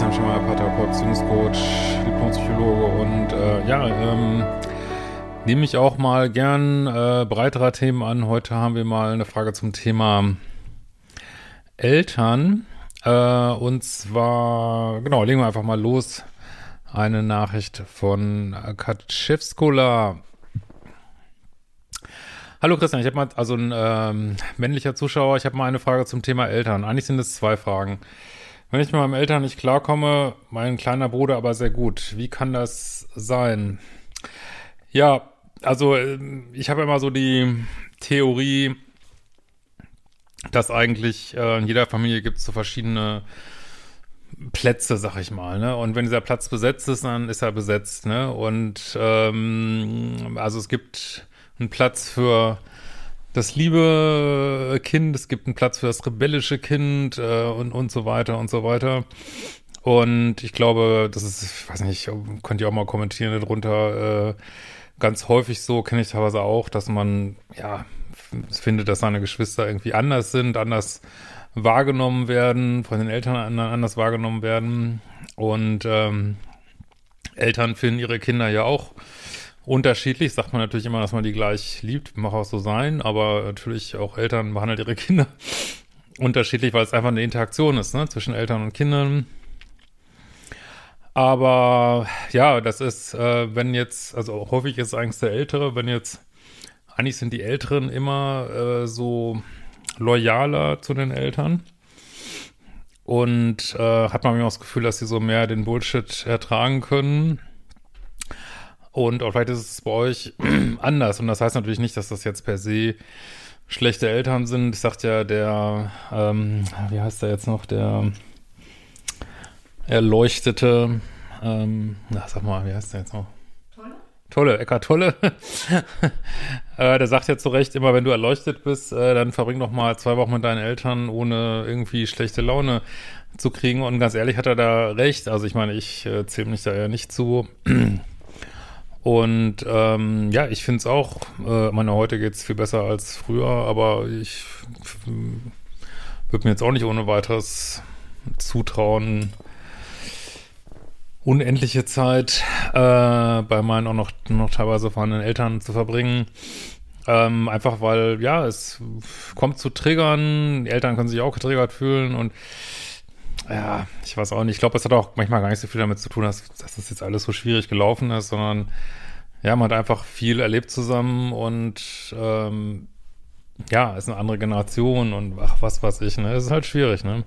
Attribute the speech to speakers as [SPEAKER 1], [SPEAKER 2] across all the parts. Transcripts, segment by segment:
[SPEAKER 1] Jan Schemmer, Paartherapeut, Beziehungscoach, Diplompsychologe und äh, ja, ähm, nehme ich auch mal gern äh, breiterer Themen an. Heute haben wir mal eine Frage zum Thema Eltern äh, und zwar, genau, legen wir einfach mal los. Eine Nachricht von Kaczewskola. Hallo Christian, ich habe mal, also ein ähm, männlicher Zuschauer, ich habe mal eine Frage zum Thema Eltern. Eigentlich sind es zwei Fragen. Wenn ich mit meinen Eltern nicht klarkomme, mein kleiner Bruder aber sehr gut. Wie kann das sein? Ja, also ähm, ich habe immer so die Theorie, dass eigentlich äh, in jeder Familie gibt es so verschiedene Plätze, sag ich mal, ne? Und wenn dieser Platz besetzt ist, dann ist er besetzt, ne? Und ähm, also es gibt einen Platz für das liebe Kind, es gibt einen Platz für das rebellische Kind äh, und, und so weiter und so weiter. Und ich glaube, das ist, ich weiß nicht, könnt ihr auch mal kommentieren darunter, äh, ganz häufig so, kenne ich teilweise auch, dass man, ja, findet, dass seine Geschwister irgendwie anders sind, anders wahrgenommen werden, von den Eltern anders wahrgenommen werden. Und ähm, Eltern finden ihre Kinder ja auch unterschiedlich. Sagt man natürlich immer, dass man die gleich liebt, mag auch so sein, aber natürlich auch Eltern behandeln ihre Kinder unterschiedlich, weil es einfach eine Interaktion ist, ne, zwischen Eltern und Kindern. Aber ja, das ist, äh, wenn jetzt, also häufig ist eigentlich der Ältere, wenn jetzt, eigentlich sind die Älteren immer äh, so loyaler zu den Eltern. Und äh, hat man immer das Gefühl, dass sie so mehr den Bullshit ertragen können. Und auch vielleicht ist es bei euch anders. Und das heißt natürlich nicht, dass das jetzt per se schlechte Eltern sind. Ich sagte ja, der, ähm, wie heißt der jetzt noch, der erleuchtete, ähm, na, sag mal, wie heißt der jetzt noch? Tolle? Tolle, Eckart Tolle. äh, der sagt ja zu Recht immer, wenn du erleuchtet bist, äh, dann verbring doch mal zwei Wochen mit deinen Eltern, ohne irgendwie schlechte Laune zu kriegen. Und ganz ehrlich hat er da recht. Also ich meine, ich äh, zähle mich da ja nicht zu. Und ähm, ja, ich finde es auch, äh, meine, heute geht es viel besser als früher, aber ich würde mir jetzt auch nicht ohne weiteres zutrauen, unendliche Zeit äh, bei meinen auch noch, noch teilweise vorhandenen Eltern zu verbringen. Ähm, einfach weil, ja, es kommt zu Triggern, die Eltern können sich auch getriggert fühlen und ja, ich weiß auch nicht. Ich glaube, es hat auch manchmal gar nicht so viel damit zu tun, dass, dass das jetzt alles so schwierig gelaufen ist, sondern ja, man hat einfach viel erlebt zusammen und ähm, ja, ist eine andere Generation und ach, was weiß ich, ne? Es ist halt schwierig, ne?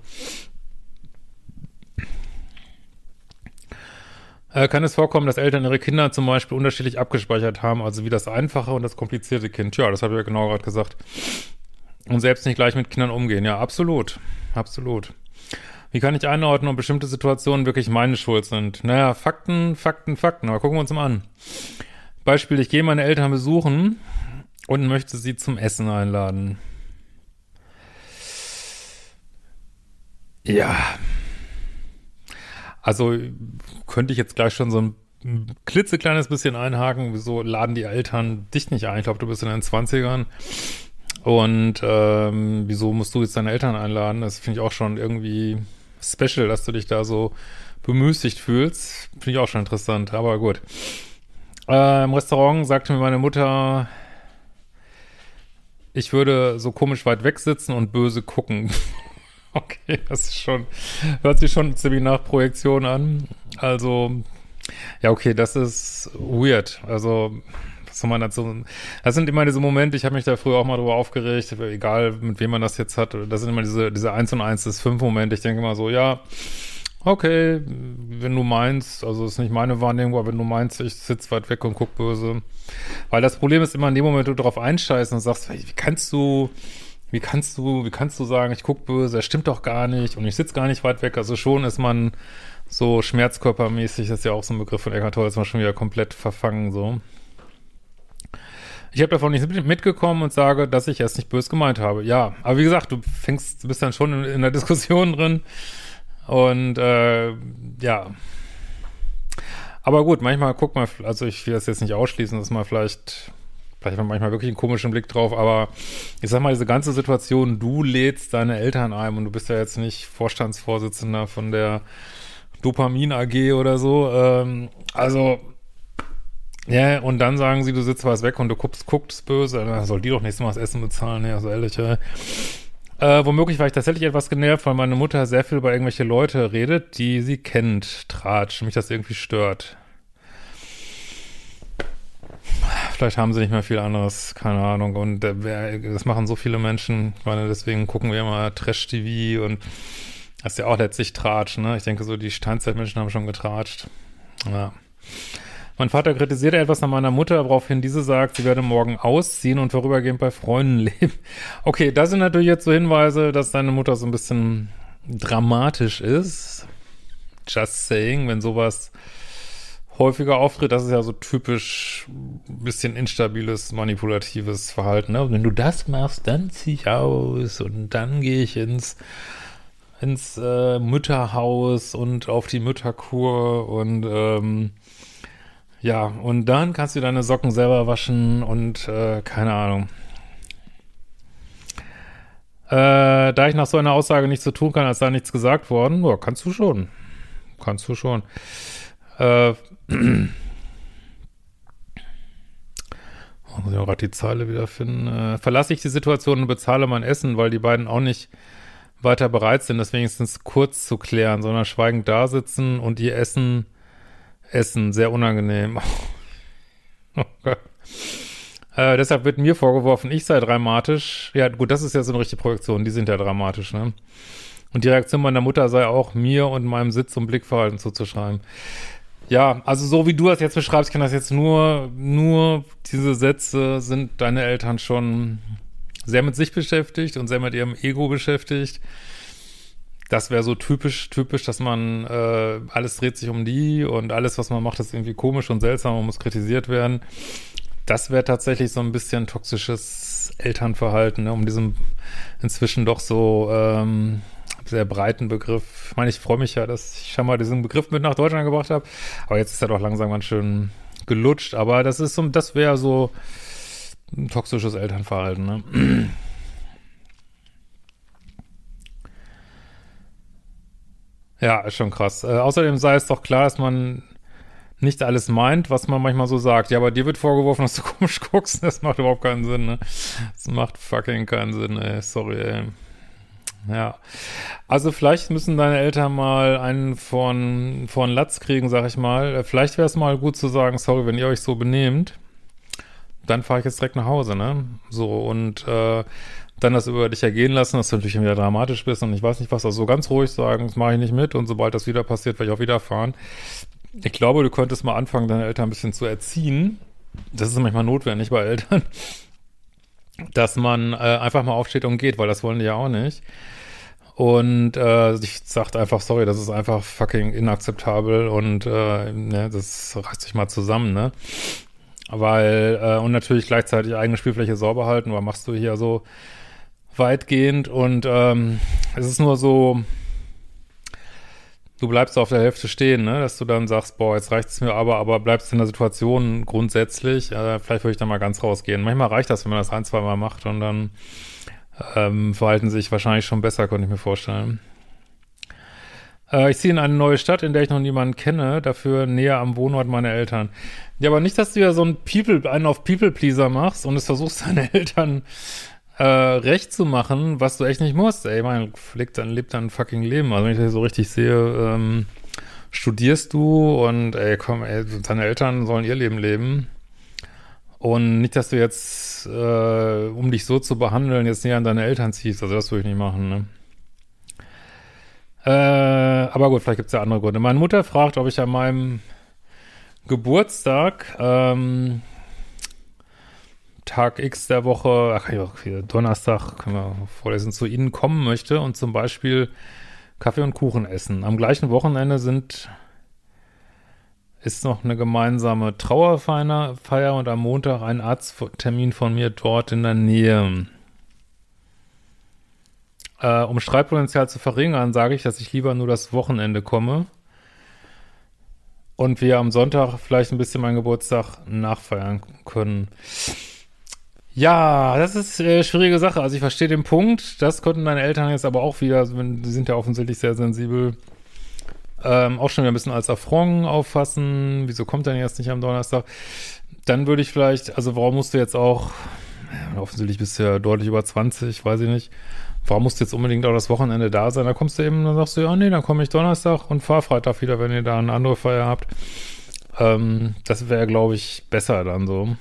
[SPEAKER 1] Äh, kann es vorkommen, dass Eltern ihre Kinder zum Beispiel unterschiedlich abgespeichert haben, also wie das einfache und das komplizierte Kind? Ja, das habe ich ja genau gerade gesagt. Und selbst nicht gleich mit Kindern umgehen. Ja, absolut. Absolut. Wie kann ich einordnen, ob bestimmte Situationen wirklich meine Schuld sind? Naja, Fakten, Fakten, Fakten. Aber gucken wir uns mal an. Beispiel, ich gehe meine Eltern besuchen und möchte sie zum Essen einladen. Ja. Also könnte ich jetzt gleich schon so ein klitzekleines bisschen einhaken. Wieso laden die Eltern dich nicht ein? Ich glaube, du bist in den 20ern. Und ähm, wieso musst du jetzt deine Eltern einladen? Das finde ich auch schon irgendwie special, dass du dich da so bemüßigt fühlst. Finde ich auch schon interessant, aber gut. Äh, Im Restaurant sagte mir meine Mutter, ich würde so komisch weit weg sitzen und böse gucken. okay, das ist schon, hört sich schon ziemlich nach Projektion an. Also, ja, okay, das ist weird. Also, soll man dazu? Das sind immer diese Momente, ich habe mich da früher auch mal drüber aufgeregt, egal mit wem man das jetzt hat. Das sind immer diese, diese 1 und 1 des 5 Momente. Ich denke immer so, ja, okay, wenn du meinst, also ist nicht meine Wahrnehmung, aber wenn du meinst, ich sitze weit weg und guck böse. Weil das Problem ist immer in dem Moment, du darauf einscheißt und sagst, wie kannst du, wie kannst du, wie kannst du sagen, ich guck böse, das stimmt doch gar nicht und ich sitze gar nicht weit weg. Also schon ist man so schmerzkörpermäßig, das ist ja auch so ein Begriff von Eckhart Tolle, ist man schon wieder komplett verfangen so. Ich habe davon nicht mitgekommen und sage, dass ich es nicht böse gemeint habe. Ja, aber wie gesagt, du fängst, du bist dann schon in, in der Diskussion drin und äh, ja. Aber gut, manchmal guck mal, also ich will das jetzt nicht ausschließen, dass man vielleicht Vielleicht hat man manchmal wirklich einen komischen Blick drauf, aber ich sag mal, diese ganze Situation, du lädst deine Eltern ein und du bist ja jetzt nicht Vorstandsvorsitzender von der Dopamin AG oder so. Ähm, also, ja, und dann sagen sie, du sitzt was weg und du guckst, guckst böse, dann soll die doch nächstes Mal das Essen bezahlen, ja, so ehrlich, ja. Äh, womöglich war ich tatsächlich etwas genervt, weil meine Mutter sehr viel über irgendwelche Leute redet, die sie kennt, Tratsch, mich das irgendwie stört. Vielleicht haben sie nicht mehr viel anderes, keine Ahnung. Und äh, das machen so viele Menschen. Ich meine, deswegen gucken wir immer Trash-TV und das ist ja auch letztlich Tratsch, ne? Ich denke so, die Steinzeitmenschen haben schon getratscht. Ja. Mein Vater kritisierte etwas an meiner Mutter, woraufhin diese sagt, sie werde morgen ausziehen und vorübergehend bei Freunden leben. Okay, das sind natürlich jetzt so Hinweise, dass deine Mutter so ein bisschen dramatisch ist. Just saying, wenn sowas häufiger auftritt, das ist ja so typisch ein bisschen instabiles, manipulatives Verhalten. Ne? Wenn du das machst, dann zieh ich aus und dann gehe ich ins ins äh, Mütterhaus und auf die Mütterkur und ähm, ja, und dann kannst du deine Socken selber waschen und äh, keine Ahnung. Äh, da ich nach so einer Aussage nichts so tun kann, als sei nichts gesagt worden, ja, kannst du schon. Kannst du schon. Äh, muss ich auch gerade die Zeile wiederfinden. Äh, verlasse ich die Situation und bezahle mein Essen, weil die beiden auch nicht weiter bereit sind, das wenigstens kurz zu klären, sondern schweigend da sitzen und ihr Essen Essen, sehr unangenehm. okay. äh, deshalb wird mir vorgeworfen, ich sei dramatisch. Ja, gut, das ist ja so eine richtige Projektion, die sind ja dramatisch, ne? Und die Reaktion meiner Mutter sei auch mir und meinem Sitz- und Blickverhalten zuzuschreiben. Ja, also so wie du das jetzt beschreibst, kann das jetzt nur, nur diese Sätze sind deine Eltern schon sehr mit sich beschäftigt und sehr mit ihrem Ego beschäftigt das wäre so typisch, typisch, dass man äh, alles dreht sich um die und alles, was man macht, ist irgendwie komisch und seltsam und muss kritisiert werden. Das wäre tatsächlich so ein bisschen toxisches Elternverhalten, ne, um diesem inzwischen doch so ähm, sehr breiten Begriff. Ich meine, ich freue mich ja, dass ich schon mal diesen Begriff mit nach Deutschland gebracht habe, aber jetzt ist er doch langsam ganz schön gelutscht. Aber das ist so, das wäre so ein toxisches Elternverhalten. Ne? Ja, ist schon krass. Äh, außerdem sei es doch klar, dass man nicht alles meint, was man manchmal so sagt. Ja, aber dir wird vorgeworfen, dass du komisch guckst. Das macht überhaupt keinen Sinn, ne? Das macht fucking keinen Sinn, ey. Sorry, ey. Ja. Also vielleicht müssen deine Eltern mal einen von, von Latz kriegen, sag ich mal. Äh, vielleicht wäre es mal gut zu sagen, sorry, wenn ihr euch so benehmt, dann fahre ich jetzt direkt nach Hause, ne? So, und äh, dann das über dich ergehen lassen, dass du natürlich wieder dramatisch bist und ich weiß nicht was, also so ganz ruhig sagen, das mache ich nicht mit und sobald das wieder passiert, werde ich auch wieder fahren. Ich glaube, du könntest mal anfangen, deine Eltern ein bisschen zu erziehen. Das ist manchmal notwendig bei Eltern, dass man äh, einfach mal aufsteht und geht, weil das wollen die ja auch nicht. Und äh, ich sagt einfach, sorry, das ist einfach fucking inakzeptabel und äh, ne, das reißt sich mal zusammen, ne? Weil, äh, und natürlich gleichzeitig eigene Spielfläche sauber halten, weil machst du hier so weitgehend und ähm, es ist nur so, du bleibst auf der Hälfte stehen, ne? dass du dann sagst, boah, jetzt reicht es mir aber, aber bleibst in der Situation grundsätzlich, äh, vielleicht würde ich da mal ganz rausgehen. Manchmal reicht das, wenn man das ein, zwei Mal macht und dann ähm, verhalten sich wahrscheinlich schon besser, könnte ich mir vorstellen. Äh, ich ziehe in eine neue Stadt, in der ich noch niemanden kenne, dafür näher am Wohnort meiner Eltern. Ja, aber nicht, dass du ja so ein People, einen auf People-Pleaser machst und es versuchst, deine Eltern äh, recht zu machen, was du echt nicht musst. Ey, man lebt dann, lebt dann ein fucking Leben. Also wenn ich das so richtig sehe, ähm, studierst du und ey, komm, ey, deine Eltern sollen ihr Leben leben. Und nicht, dass du jetzt, äh, um dich so zu behandeln, jetzt näher an deine Eltern ziehst. Also das würde ich nicht machen, ne? Äh, aber gut, vielleicht gibt es ja andere Gründe. Meine Mutter fragt, ob ich an meinem Geburtstag ähm, Tag X der Woche, Donnerstag, können wir vorlesen, zu Ihnen kommen möchte und zum Beispiel Kaffee und Kuchen essen. Am gleichen Wochenende sind ist noch eine gemeinsame Trauerfeier und am Montag ein Arzttermin von mir dort in der Nähe. Äh, um Streitpotenzial zu verringern, sage ich, dass ich lieber nur das Wochenende komme und wir am Sonntag vielleicht ein bisschen meinen Geburtstag nachfeiern können. Ja, das ist äh, schwierige Sache. Also ich verstehe den Punkt. Das konnten deine Eltern jetzt aber auch wieder, die sind ja offensichtlich sehr sensibel, ähm, auch schon wieder ein bisschen als Affront auffassen. Wieso kommt er jetzt nicht am Donnerstag? Dann würde ich vielleicht, also warum musst du jetzt auch, ja, offensichtlich bist du ja deutlich über 20, weiß ich nicht. Warum musst du jetzt unbedingt auch das Wochenende da sein? Da kommst du eben, dann sagst du, ja, nee, dann komme ich Donnerstag und fahr Freitag wieder, wenn ihr da eine andere Feier habt. Ähm, das wäre, glaube ich, besser dann so.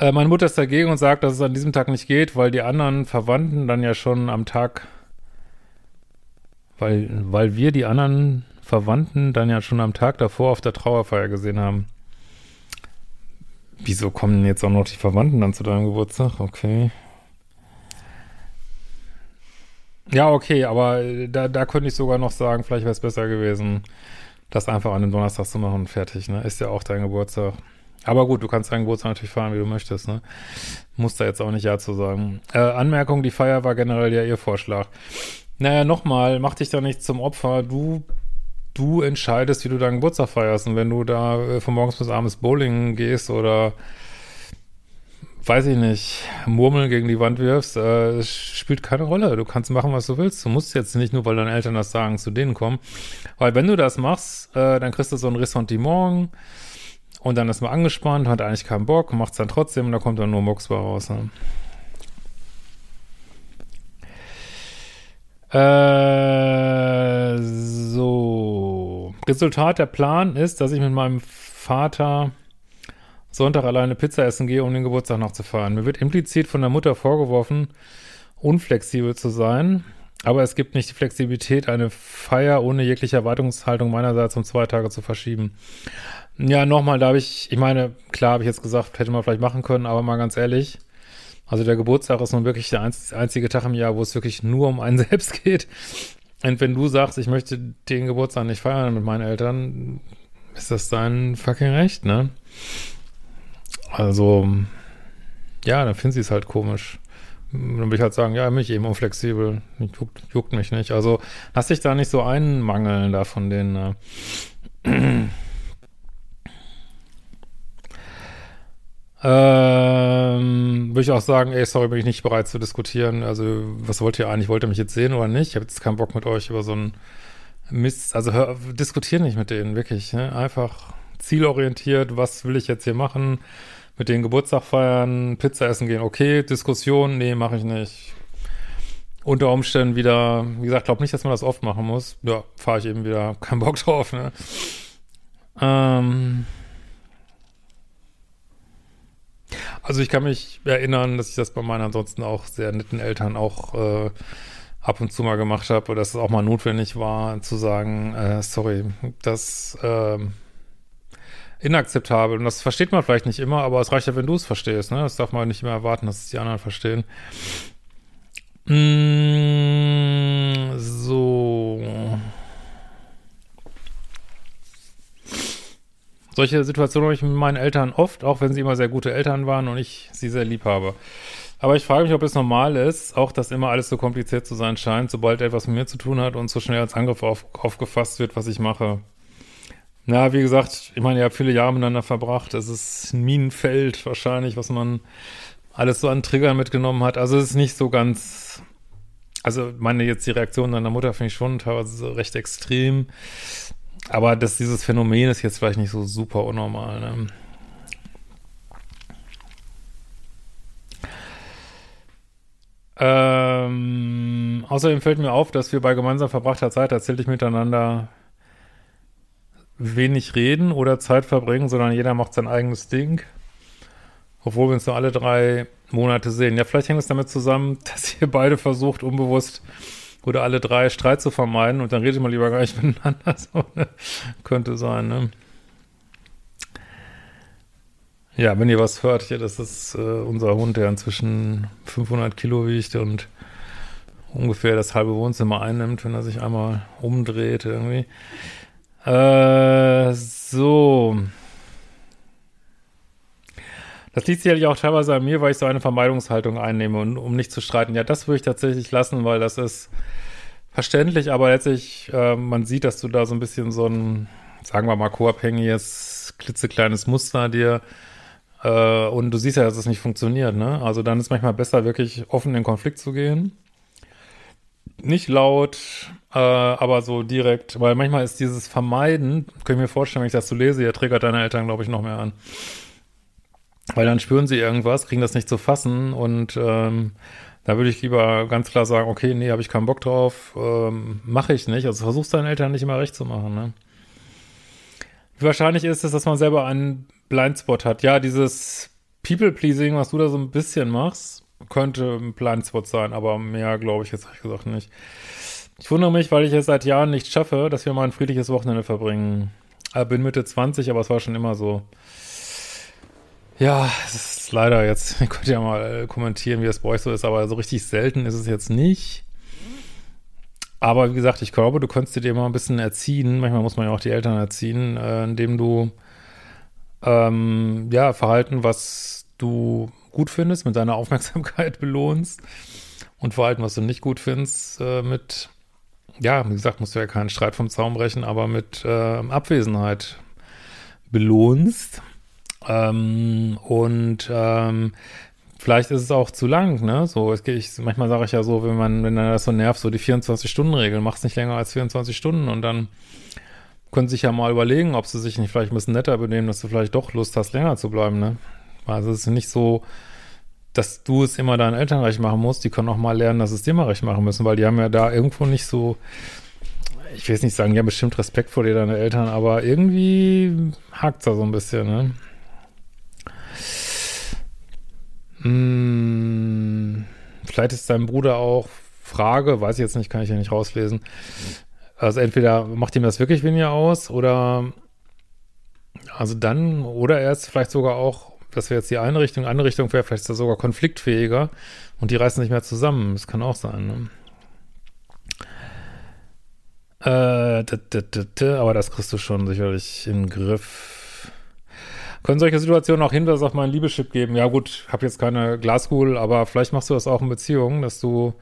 [SPEAKER 1] Äh, meine Mutter ist dagegen und sagt, dass es an diesem Tag nicht geht, weil die anderen Verwandten dann ja schon am Tag, weil, weil wir die anderen Verwandten dann ja schon am Tag davor auf der Trauerfeier gesehen haben. Wieso kommen jetzt auch noch die Verwandten dann zu deinem Geburtstag? Okay. Ja, okay, aber da, da könnte ich sogar noch sagen, vielleicht wäre es besser gewesen, das einfach an dem Donnerstag zu machen und fertig, ne? Ist ja auch dein Geburtstag. Aber gut, du kannst deinen Geburtstag natürlich feiern, wie du möchtest, ne? Muss da jetzt auch nicht Ja zu sagen. Äh, Anmerkung, die Feier war generell ja ihr Vorschlag. Naja, nochmal, mach dich da nicht zum Opfer. Du, du entscheidest, wie du deinen Geburtstag feierst. Und wenn du da äh, von morgens bis abends Bowling gehst oder weiß ich nicht, Murmeln gegen die Wand wirfst, äh, spielt keine Rolle. Du kannst machen, was du willst. Du musst jetzt nicht nur, weil deine Eltern das sagen, zu denen kommen. Weil wenn du das machst, äh, dann kriegst du so ein Ressentiment und dann ist man angespannt, hat eigentlich keinen Bock, macht es dann trotzdem und da kommt dann nur Mox raus. Ne? Äh, so. Resultat der Plan ist, dass ich mit meinem Vater Sonntag alleine Pizza essen gehe, um den Geburtstag noch zu feiern. Mir wird implizit von der Mutter vorgeworfen, unflexibel zu sein. Aber es gibt nicht die Flexibilität, eine Feier ohne jegliche Erwartungshaltung meinerseits um zwei Tage zu verschieben. Ja, nochmal, da habe ich, ich meine, klar habe ich jetzt gesagt, hätte man vielleicht machen können, aber mal ganz ehrlich, also der Geburtstag ist nun wirklich der einzige Tag im Jahr, wo es wirklich nur um einen selbst geht. Und wenn du sagst, ich möchte den Geburtstag nicht feiern mit meinen Eltern, ist das dein fucking Recht, ne? Also, ja, dann finden sie es halt komisch. Dann würde ich halt sagen, ja, mich eben unflexibel. Juckt, juckt mich nicht. Also, lass dich da nicht so einmangeln da von denen. Ne? Ähm, würde ich auch sagen, ey, sorry, bin ich nicht bereit zu diskutieren. Also, was wollt ihr eigentlich? Wollt ihr mich jetzt sehen oder nicht? Ich habe jetzt keinen Bock mit euch über so einen Mist. Also, hör, diskutier nicht mit denen, wirklich. Ne? Einfach zielorientiert. Was will ich jetzt hier machen? Mit denen Geburtstag feiern, Pizza essen gehen, okay. Diskussion, nee, mache ich nicht. Unter Umständen wieder, wie gesagt, glaube nicht, dass man das oft machen muss. Ja, fahre ich eben wieder. Kein Bock drauf, ne? Ähm. Also ich kann mich erinnern, dass ich das bei meinen ansonsten auch sehr netten Eltern auch äh, ab und zu mal gemacht habe, oder dass es auch mal notwendig war, zu sagen, äh, sorry, das äh, inakzeptabel. Und das versteht man vielleicht nicht immer, aber es reicht ja, wenn du es verstehst. Ne? Das darf man nicht immer erwarten, dass es die anderen verstehen. Mm, so. Solche Situationen habe ich mit meinen Eltern oft, auch wenn sie immer sehr gute Eltern waren und ich sie sehr lieb habe. Aber ich frage mich, ob es normal ist, auch dass immer alles so kompliziert zu sein scheint, sobald etwas mit mir zu tun hat und so schnell als Angriff auf, aufgefasst wird, was ich mache. Na, wie gesagt, ich meine, ihr habt viele Jahre miteinander verbracht. Es ist ein Minenfeld wahrscheinlich, was man alles so an Triggern mitgenommen hat. Also es ist nicht so ganz, also meine jetzt die Reaktion deiner Mutter finde ich schon teilweise recht extrem. Aber das, dieses Phänomen ist jetzt vielleicht nicht so super unnormal. Ne? Ähm, außerdem fällt mir auf, dass wir bei gemeinsam verbrachter Zeit tatsächlich miteinander wenig reden oder Zeit verbringen, sondern jeder macht sein eigenes Ding. Obwohl wir uns nur alle drei Monate sehen. Ja, vielleicht hängt es damit zusammen, dass ihr beide versucht, unbewusst oder alle drei Streit zu vermeiden und dann redet man lieber gar nicht miteinander. So, ne? Könnte sein, ne? Ja, wenn ihr was hört, hier, das ist äh, unser Hund, der inzwischen 500 Kilo wiegt und ungefähr das halbe Wohnzimmer einnimmt, wenn er sich einmal umdreht irgendwie. Äh, so. Das liegt sicherlich auch teilweise an mir, weil ich so eine Vermeidungshaltung einnehme und um nicht zu streiten. Ja, das würde ich tatsächlich lassen, weil das ist verständlich, aber letztlich, äh, man sieht, dass du da so ein bisschen so ein, sagen wir mal, co-abhängiges, klitzekleines Muster dir Äh, und du siehst ja, dass es nicht funktioniert, ne? Also dann ist manchmal besser, wirklich offen in den Konflikt zu gehen. Nicht laut, äh, aber so direkt, weil manchmal ist dieses Vermeiden, kann ich mir vorstellen, wenn ich das so lese, ihr triggert deine Eltern, glaube ich, noch mehr an. Weil dann spüren sie irgendwas, kriegen das nicht zu fassen und ähm, da würde ich lieber ganz klar sagen, okay, nee, habe ich keinen Bock drauf, ähm, mache ich nicht. Also versuchst deinen Eltern nicht immer recht zu machen, ne? Wie wahrscheinlich ist es, dass man selber einen Blindspot hat? Ja, dieses People-Pleasing, was du da so ein bisschen machst, könnte ein Blindspot sein, aber mehr glaube ich jetzt ehrlich gesagt nicht. Ich wundere mich, weil ich es seit Jahren nicht schaffe, dass wir mal ein friedliches Wochenende verbringen. Ich bin Mitte 20, aber es war schon immer so. Ja, es ist leider jetzt, ihr könnt ja mal kommentieren, wie es bei euch so ist, aber so richtig selten ist es jetzt nicht. Aber wie gesagt, ich glaube, du könntest dir mal ein bisschen erziehen. Manchmal muss man ja auch die Eltern erziehen, äh, indem du ähm, ja Verhalten, was du gut findest, mit deiner Aufmerksamkeit belohnst und Verhalten, was du nicht gut findest, äh, mit ja, wie gesagt, musst du ja keinen Streit vom Zaum brechen, aber mit äh, Abwesenheit belohnst. Ähm, und ähm, vielleicht ist es auch zu lang, ne? So, es, ich, manchmal sage ich ja so, wenn man, wenn dann das so nervt, so die 24-Stunden-Regel, mach's nicht länger als 24 Stunden und dann können sich ja mal überlegen, ob sie sich nicht vielleicht ein bisschen netter benehmen, dass du vielleicht doch Lust hast, länger zu bleiben, ne? Also es ist nicht so, dass du es immer deinen Eltern recht machen musst, die können auch mal lernen, dass es dir mal recht machen müssen, weil die haben ja da irgendwo nicht so, ich will jetzt nicht sagen, die haben bestimmt Respekt vor dir, deine Eltern, aber irgendwie hakt's da so ein bisschen, ne? Hm, vielleicht ist dein Bruder auch Frage, weiß ich jetzt nicht, kann ich ja nicht rauslesen. Also entweder macht ihm das wirklich weniger aus oder also dann, oder er ist vielleicht sogar auch, das wäre jetzt die eine Richtung, andere Richtung wäre vielleicht sogar konfliktfähiger und die reißen nicht mehr zusammen. Das kann auch sein, ne? Äh, aber das kriegst du schon sicherlich in den Griff. Können solche Situationen auch Hinweise auf meinen Liebeschip geben? Ja gut, habe jetzt keine Glaskugel, aber vielleicht machst du das auch in Beziehungen, dass du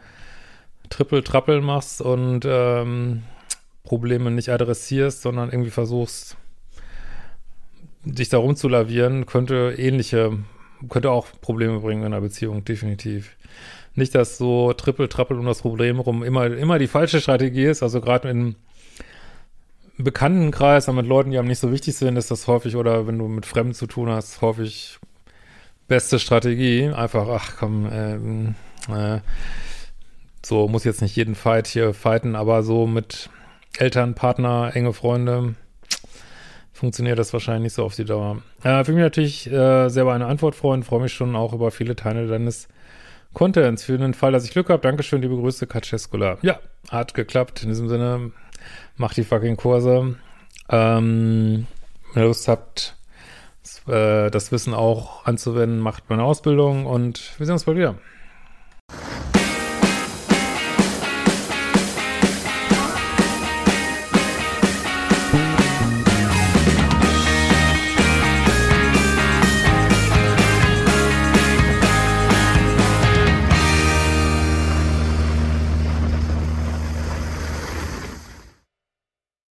[SPEAKER 1] Triple-Trappel machst und ähm, Probleme nicht adressierst, sondern irgendwie versuchst, dich da rumzulavieren, könnte ähnliche, könnte auch Probleme bringen in einer Beziehung, definitiv. Nicht, dass so Triple-Trappel um das Problem rum immer, immer die falsche Strategie ist, also gerade in Bekanntenkreis, aber mit Leuten, die einem nicht so wichtig sind, ist das häufig, oder wenn du mit Fremden zu tun hast, häufig beste Strategie. Einfach, ach komm, ähm, äh, so muss jetzt nicht jeden Fight hier fighten, aber so mit Eltern, Partner, enge Freunde funktioniert das wahrscheinlich nicht so auf die Dauer. Äh, für mich natürlich äh, selber eine Antwort freuen, freue mich schon auch über viele Teile deines Contents. Für den Fall, dass ich Glück habe, Dankeschön, liebe Grüße, Katscheskula. Ja, hat geklappt. In diesem Sinne, Macht die fucking Kurse. Ähm, wenn ihr Lust habt, das, äh, das Wissen auch anzuwenden, macht meine Ausbildung und wir sehen uns bald wieder.